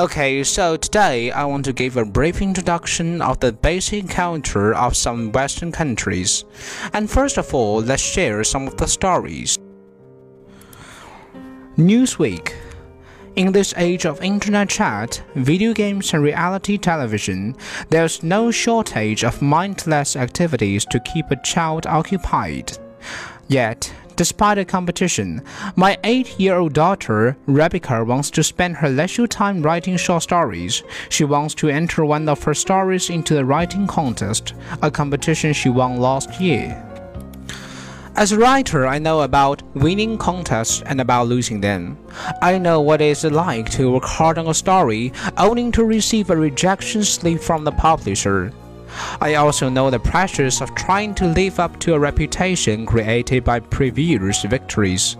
Okay, so today I want to give a brief introduction of the basic culture of some Western countries. And first of all, let's share some of the stories. Newsweek in this age of internet chat, video games, and reality television, there's no shortage of mindless activities to keep a child occupied. Yet, Despite the competition, my 8-year-old daughter, Rebecca, wants to spend her leisure time writing short stories. She wants to enter one of her stories into the writing contest, a competition she won last year. As a writer, I know about winning contests and about losing them. I know what it's like to work hard on a story, only to receive a rejection slip from the publisher. I also know the pressures of trying to live up to a reputation created by previous victories.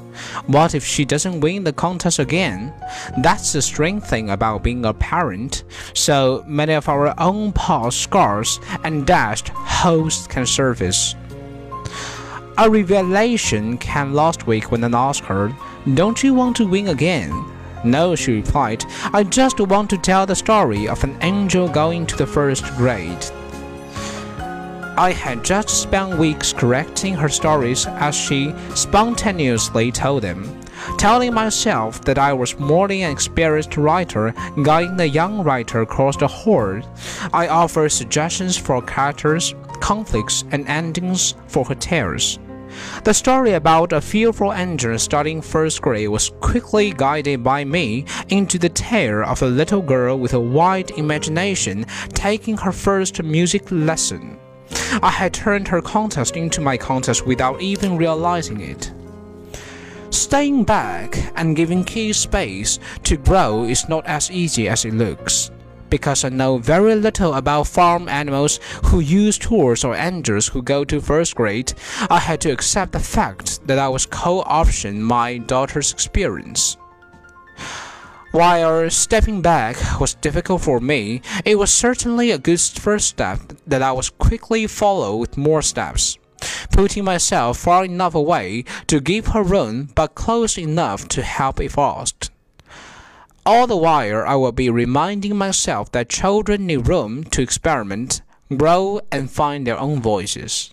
What if she doesn't win the contest again? That's the strange thing about being a parent. So many of our own past scars and dashed hopes can surface. A revelation came last week when I asked her, Don't you want to win again? No, she replied, I just want to tell the story of an angel going to the first grade. I had just spent weeks correcting her stories as she spontaneously told them, telling myself that I was more than an experienced writer guiding the young writer across the horde. I offered suggestions for characters, conflicts, and endings for her tales. The story about a fearful angel starting first grade was quickly guided by me into the tale of a little girl with a wide imagination taking her first music lesson. I had turned her contest into my contest without even realizing it. Staying back and giving kids space to grow is not as easy as it looks. Because I know very little about farm animals who use tools or angels who go to first grade, I had to accept the fact that I was co-option my daughter's experience. While stepping back was difficult for me, it was certainly a good first step that I was quickly followed with more steps, putting myself far enough away to give her room but close enough to help if asked. All the while, I will be reminding myself that children need room to experiment, grow, and find their own voices.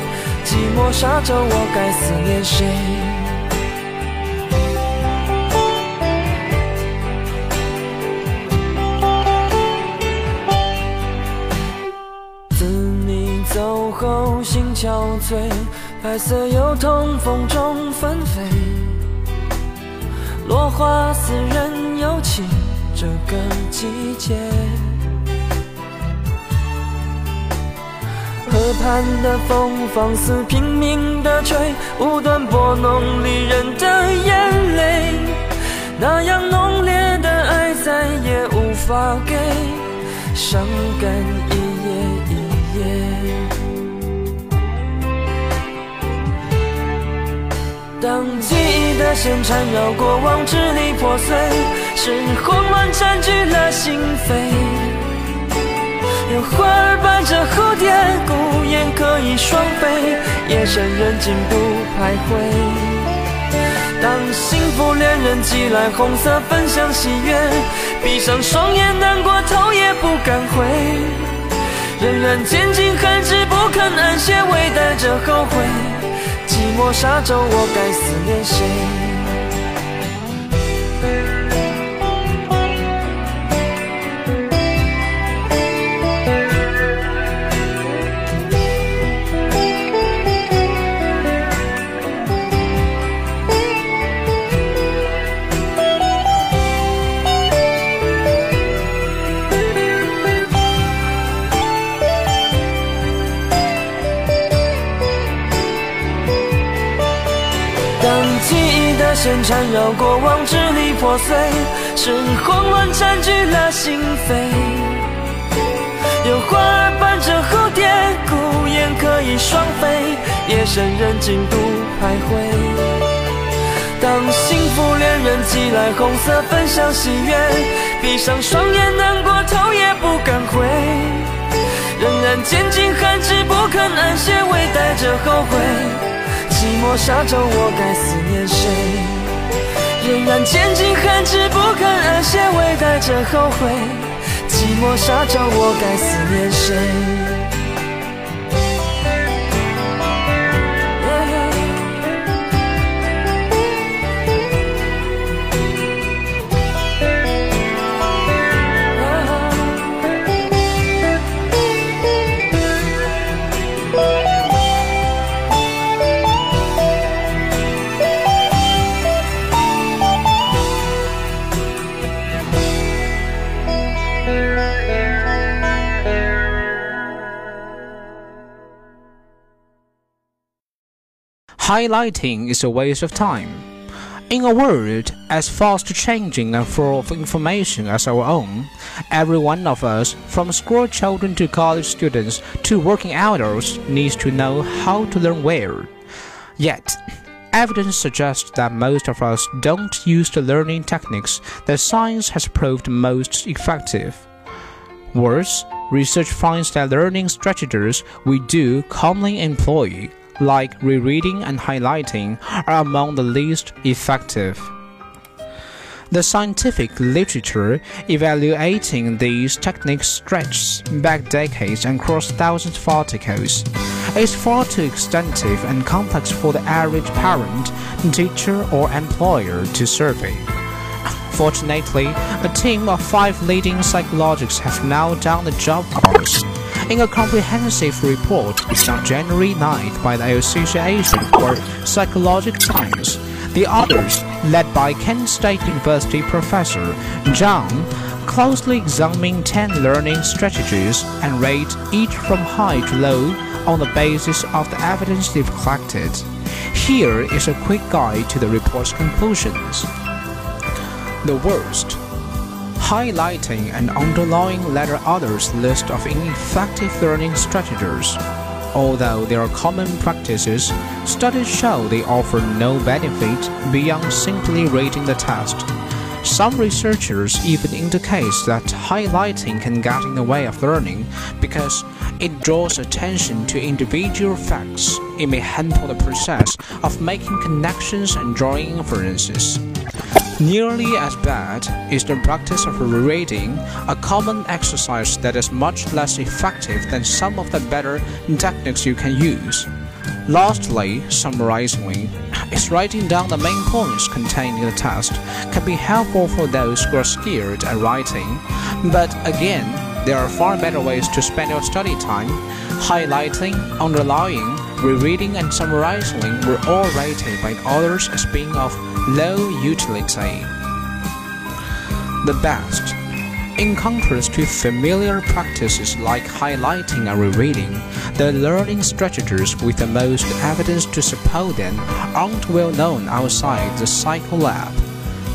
寂寞沙洲，我该思念谁？自你走后，心憔悴，白色油桐风中纷飞，落花似人有情，这个季节。畔的风放肆拼命的吹，无端拨弄离人的眼泪。那样浓烈的爱再也无法给，伤感一夜一夜。当记忆的线缠绕过往，支离破碎，是慌乱占据了心扉。有花儿伴着蝴蝶，孤雁可以双飞，夜深人静不徘徊。当幸福恋人寄来红色分享喜悦，闭上双眼难过头也不敢回，仍然坚尽寒枝不肯安歇，微带着后悔。寂寞沙洲，我该思念谁？缠绕过往，支离破碎，是慌乱占据了心扉。有花儿伴着蝴蝶，孤雁可以双飞，夜深人静独徘徊。当幸福恋人寄来红色分享喜悦，闭上双眼难过头也不敢回，仍然坚尽寒枝不肯安歇，微带着后悔。寂寞沙洲，我该思念谁？仍然坚尽寒枝不肯安歇，微带着后悔。寂寞沙洲，我该思念谁？Highlighting is a waste of time. In a world as fast changing and full of information as our own, every one of us, from school children to college students to working adults, needs to know how to learn well. Yet, evidence suggests that most of us don't use the learning techniques that science has proved most effective. Worse, research finds that learning strategies we do commonly employ like rereading and highlighting, are among the least effective. The scientific literature evaluating these techniques stretches back decades and across thousands of articles. It's far too extensive and complex for the average parent, teacher, or employer to survey. Fortunately, a team of five leading psychologists have now done the job for us in a comprehensive report on January 9th by the Association for Psychological Science. The authors, led by Kent State University professor Zhang, closely examined 10 learning strategies and rate each from high to low on the basis of the evidence they've collected. Here is a quick guide to the report's conclusions. The worst highlighting and underlying letter others list of ineffective learning strategies. Although they are common practices, studies show they offer no benefit beyond simply reading the test. Some researchers even indicate that highlighting can get in the way of learning because it draws attention to individual facts. It may hamper the process of making connections and drawing inferences. Nearly as bad is the practice of rereading, a common exercise that is much less effective than some of the better techniques you can use. Lastly, summarizing is writing down the main points contained in the test can be helpful for those who are skilled at writing, but again, there are far better ways to spend your study time. Highlighting, underlining, rereading, and summarizing were all rated by others as being of low utility. The best. In contrast to familiar practices like highlighting and rereading, the learning strategies with the most evidence to support them aren't well known outside the Psycho Lab.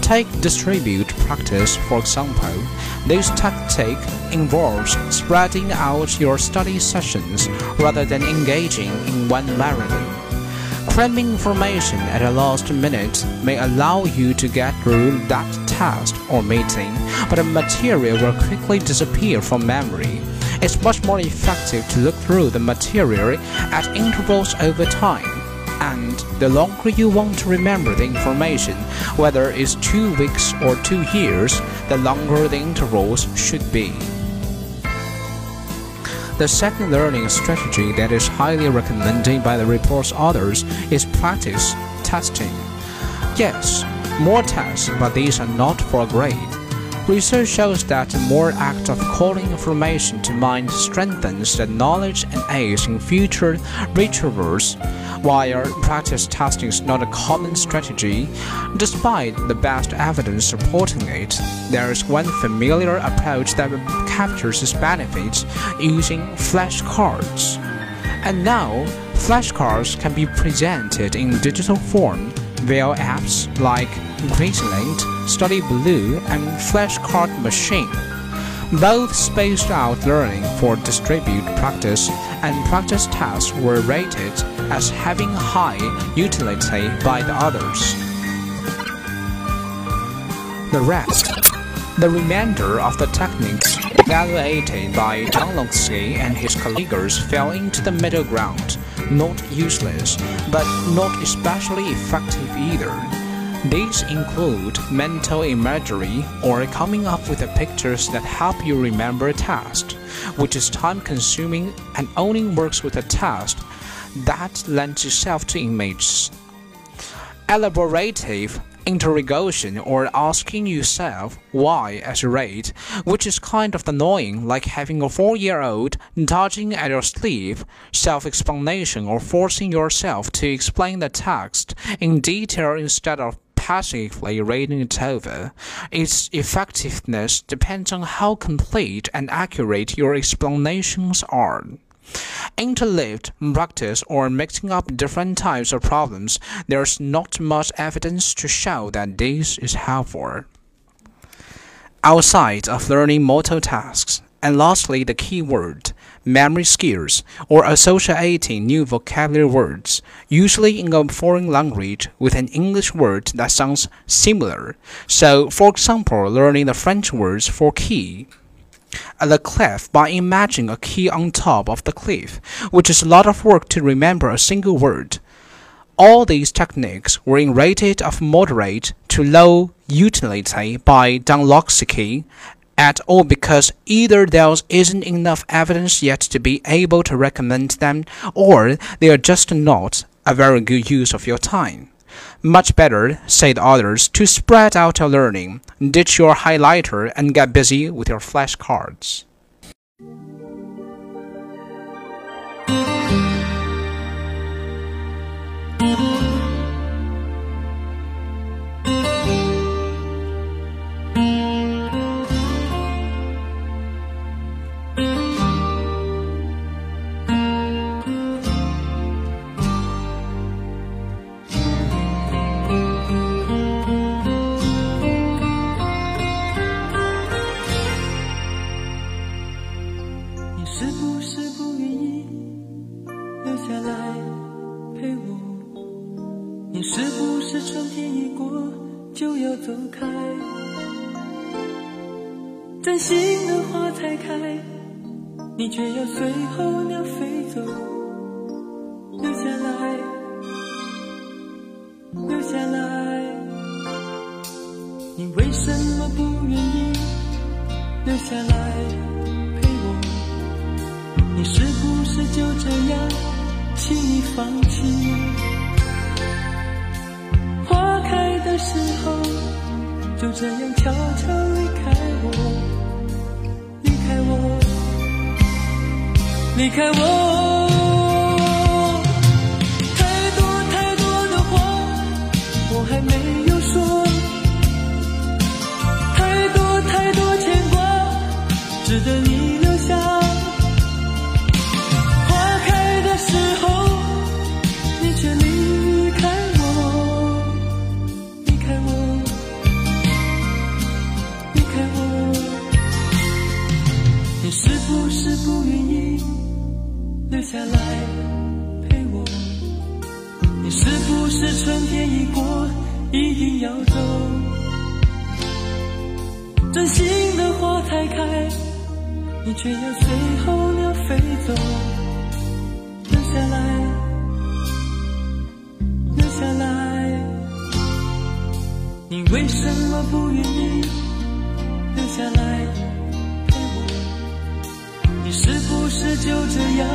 Take distribute practice for example. This tactic involves spreading out your study sessions rather than engaging in one marathon. Cramming information at the last minute may allow you to get through that test or meeting, but the material will quickly disappear from memory. It's much more effective to look through the material at intervals over time. And the longer you want to remember the information, whether it's two weeks or two years, the longer the intervals should be. The second learning strategy that is highly recommended by the report's authors is practice testing. Yes, more tests, but these are not for grade. Research shows that more act of calling information to mind strengthens the knowledge and aids in future retrievers, while practice testing is not a common strategy. Despite the best evidence supporting it, there is one familiar approach that captures its benefits using flashcards. And now, flashcards can be presented in digital form via apps like Quizlet, Study Blue, and Flashcard Machine. Both spaced out learning for distribute practice and practice tasks were rated as having high utility by the others. The rest. The remainder of the techniques evaluated by Dunlosky and his colleagues fell into the middle ground, not useless, but not especially effective either. These include mental imagery or coming up with pictures that help you remember a task, which is time consuming and only works with a task that lends itself to images. Elaborative interrogation or asking yourself why as a rate, which is kind of annoying, like having a four year old tugging at your sleeve, self explanation or forcing yourself to explain the text in detail instead of passively reading it over. Its effectiveness depends on how complete and accurate your explanations are. Interleaved practice or mixing up different types of problems, there's not much evidence to show that this is helpful. Outside of learning motor tasks, and lastly, the key word memory skills, or associating new vocabulary words, usually in a foreign language with an English word that sounds similar. So, for example, learning the French words for key. At the cliff by imagining a key on top of the cliff, which is a lot of work to remember a single word. All these techniques were rated of moderate to low utility by Dunlosky at all because either there isn't enough evidence yet to be able to recommend them, or they are just not a very good use of your time. Much better, said others, to spread out your learning, ditch your highlighter, and get busy with your flashcards. 你为什么不愿意留下来陪我？你是不是就这样轻易放弃？花开的时候，就这样悄悄离开我。离开我，离开我太多太多的话我还没值得你留下，花开的时候你却离开我，离开我，离开我。你是不是不愿意留下来陪我？你是不是春天已过，一定要走？真心的话，太开。你却要随候鸟飞走。留下来，留下来，你为什么不愿意留下来陪我？你是不是就这样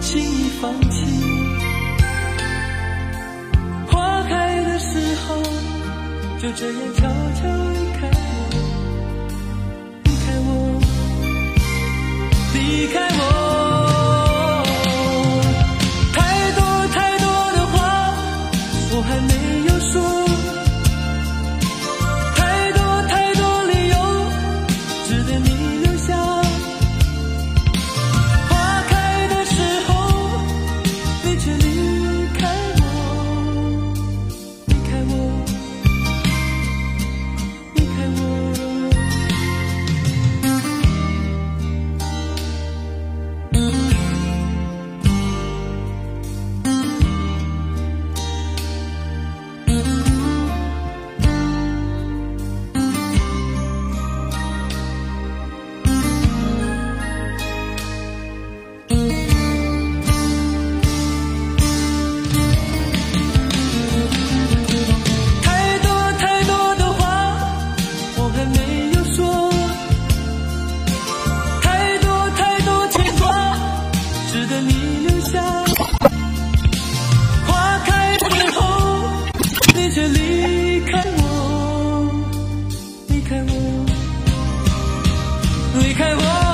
轻易放弃？花开的时候，就这样悄悄离开离开我。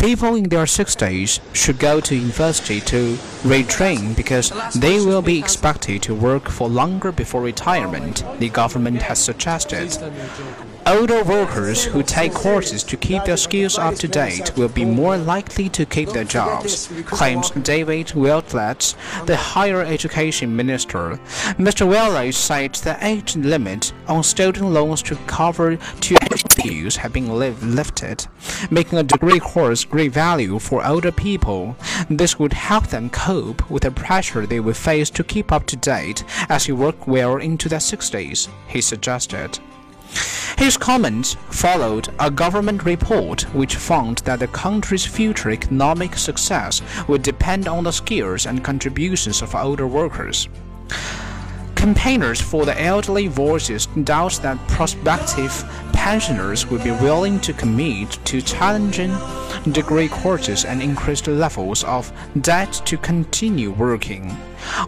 People in their 60s should go to university to retrain because they will be expected to work for longer before retirement, the government has suggested. Older workers who take courses to keep their skills up to date will be more likely to keep their jobs, claims David Willetts, the higher education minister. Mr. Willetts said the age limit on student loans to cover two years have been lifted, making a degree course great value for older people. This would help them cope with the pressure they will face to keep up to date as they work well into their 60s, he suggested. His comments followed a government report which found that the country's future economic success would depend on the skills and contributions of older workers. Campaigners for the elderly voices doubts that prospective pensioners will be willing to commit to challenging degree courses and increased levels of debt to continue working.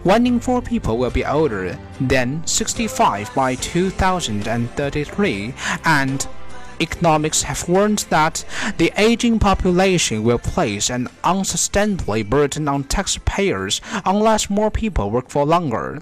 One in four people will be older than 65 by 2033, and economics have warned that the aging population will place an unsustainably burden on taxpayers unless more people work for longer.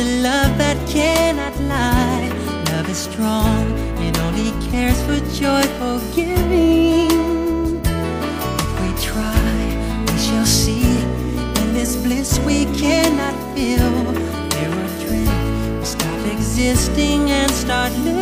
a love that cannot lie. Love is strong, it only cares for joyful giving. If we try, we shall see. In this bliss we cannot feel. There are we stop existing and start living.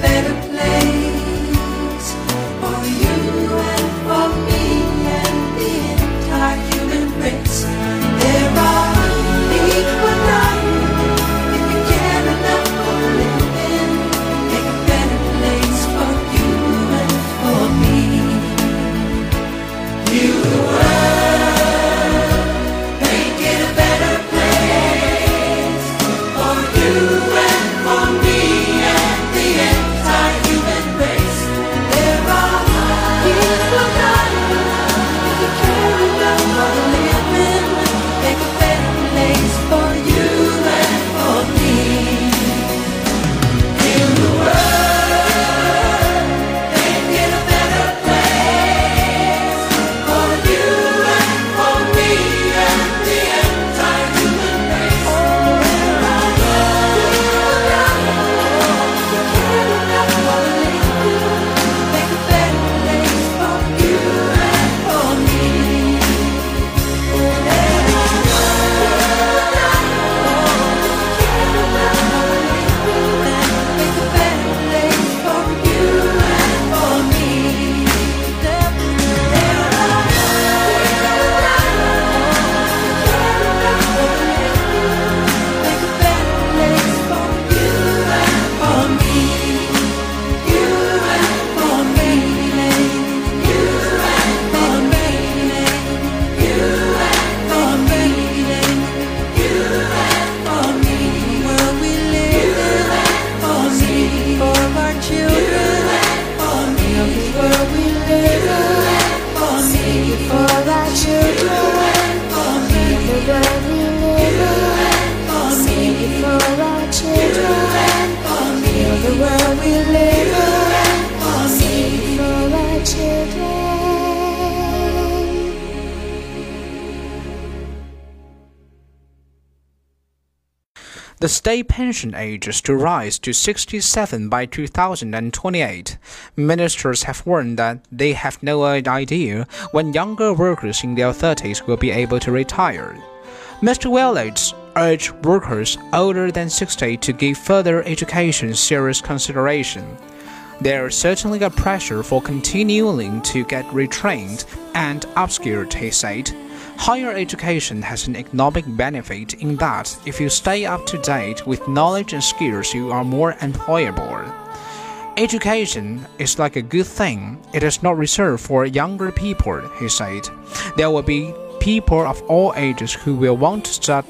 Better place the state pension age is to rise to 67 by 2028. Ministers have warned that they have no idea when younger workers in their 30s will be able to retire. Mr. Willetts urged workers older than 60 to give further education serious consideration. There is certainly a pressure for continuing to get retrained and upskilled, he said. Higher education has an economic benefit in that if you stay up to date with knowledge and skills, you are more employable. Education is like a good thing. It is not reserved for younger people, he said. There will be people of all ages who will want to start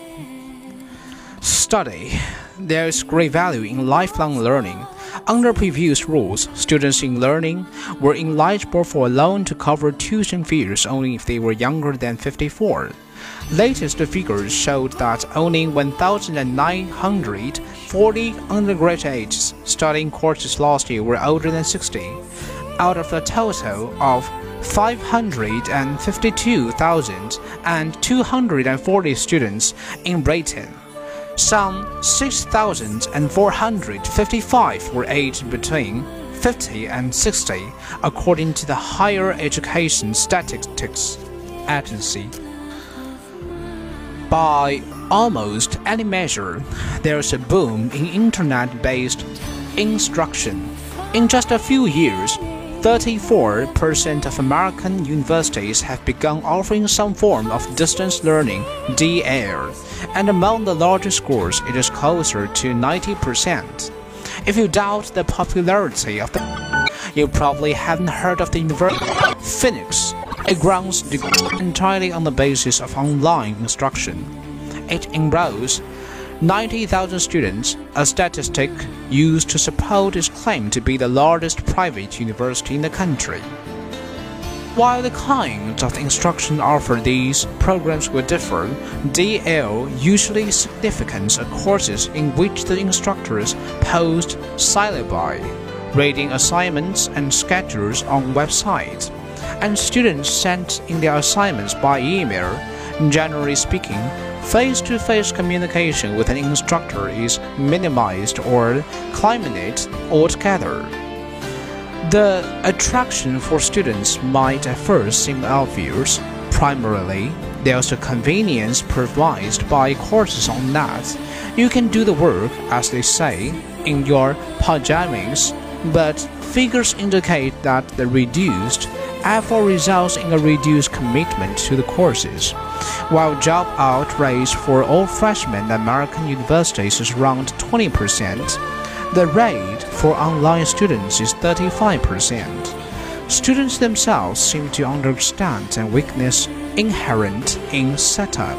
study. There is great value in lifelong learning. Under previous rules, students in learning were eligible for a loan to cover tuition fees only if they were younger than 54. Latest figures showed that only 1,940 undergraduates studying courses last year were older than 60, out of a total of 552,240 students in Britain. Some 6,455 were aged between 50 and 60, according to the Higher Education Statistics Agency. By almost any measure, there's a boom in internet based instruction. In just a few years, 34% of American universities have begun offering some form of distance learning (DL), and among the larger schools, it is closer to 90%. If you doubt the popularity of the you probably haven't heard of the University Phoenix. It grounds degree entirely on the basis of online instruction. It enrolls 90,000 students, a statistic used to support its claim to be the largest private university in the country. While the kinds of instruction offered these programs will differ, DL usually signifies courses in which the instructors post syllabi, reading assignments and schedules on websites, and students sent in their assignments by email. Generally speaking, face-to-face communication with an instructor is minimized or eliminated altogether. The attraction for students might at first seem obvious. Primarily, there's the convenience provided by courses on that. You can do the work, as they say, in your pajamas, but figures indicate that the reduced effort results in a reduced commitment to the courses. While job out rates for all freshmen at American universities is around 20%, the rate for online students is 35%. Students themselves seem to understand the weakness inherent in setup.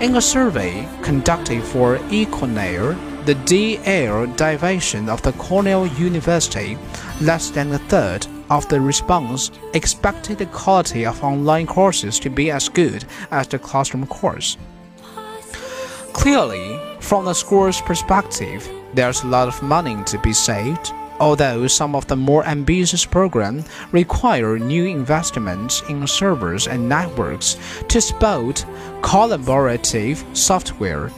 In a survey conducted for eCornell, the DL division of the Cornell University, less than a third of the response expected the quality of online courses to be as good as the classroom course. Clearly, from the school's perspective, there's a lot of money to be saved, although some of the more ambitious programs require new investments in servers and networks to support collaborative software.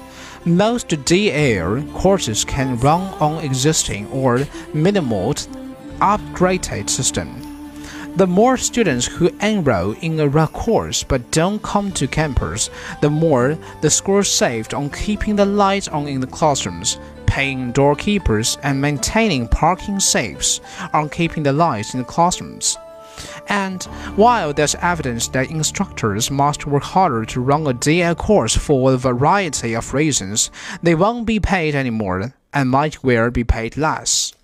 Most DL courses can run on existing or minimal upgraded system. The more students who enroll in a course but don't come to campus, the more the school saved on keeping the lights on in the classrooms, paying doorkeepers, and maintaining parking safes on keeping the lights in the classrooms. And while there's evidence that instructors must work harder to run a DL course for a variety of reasons, they won't be paid anymore and might well be paid less.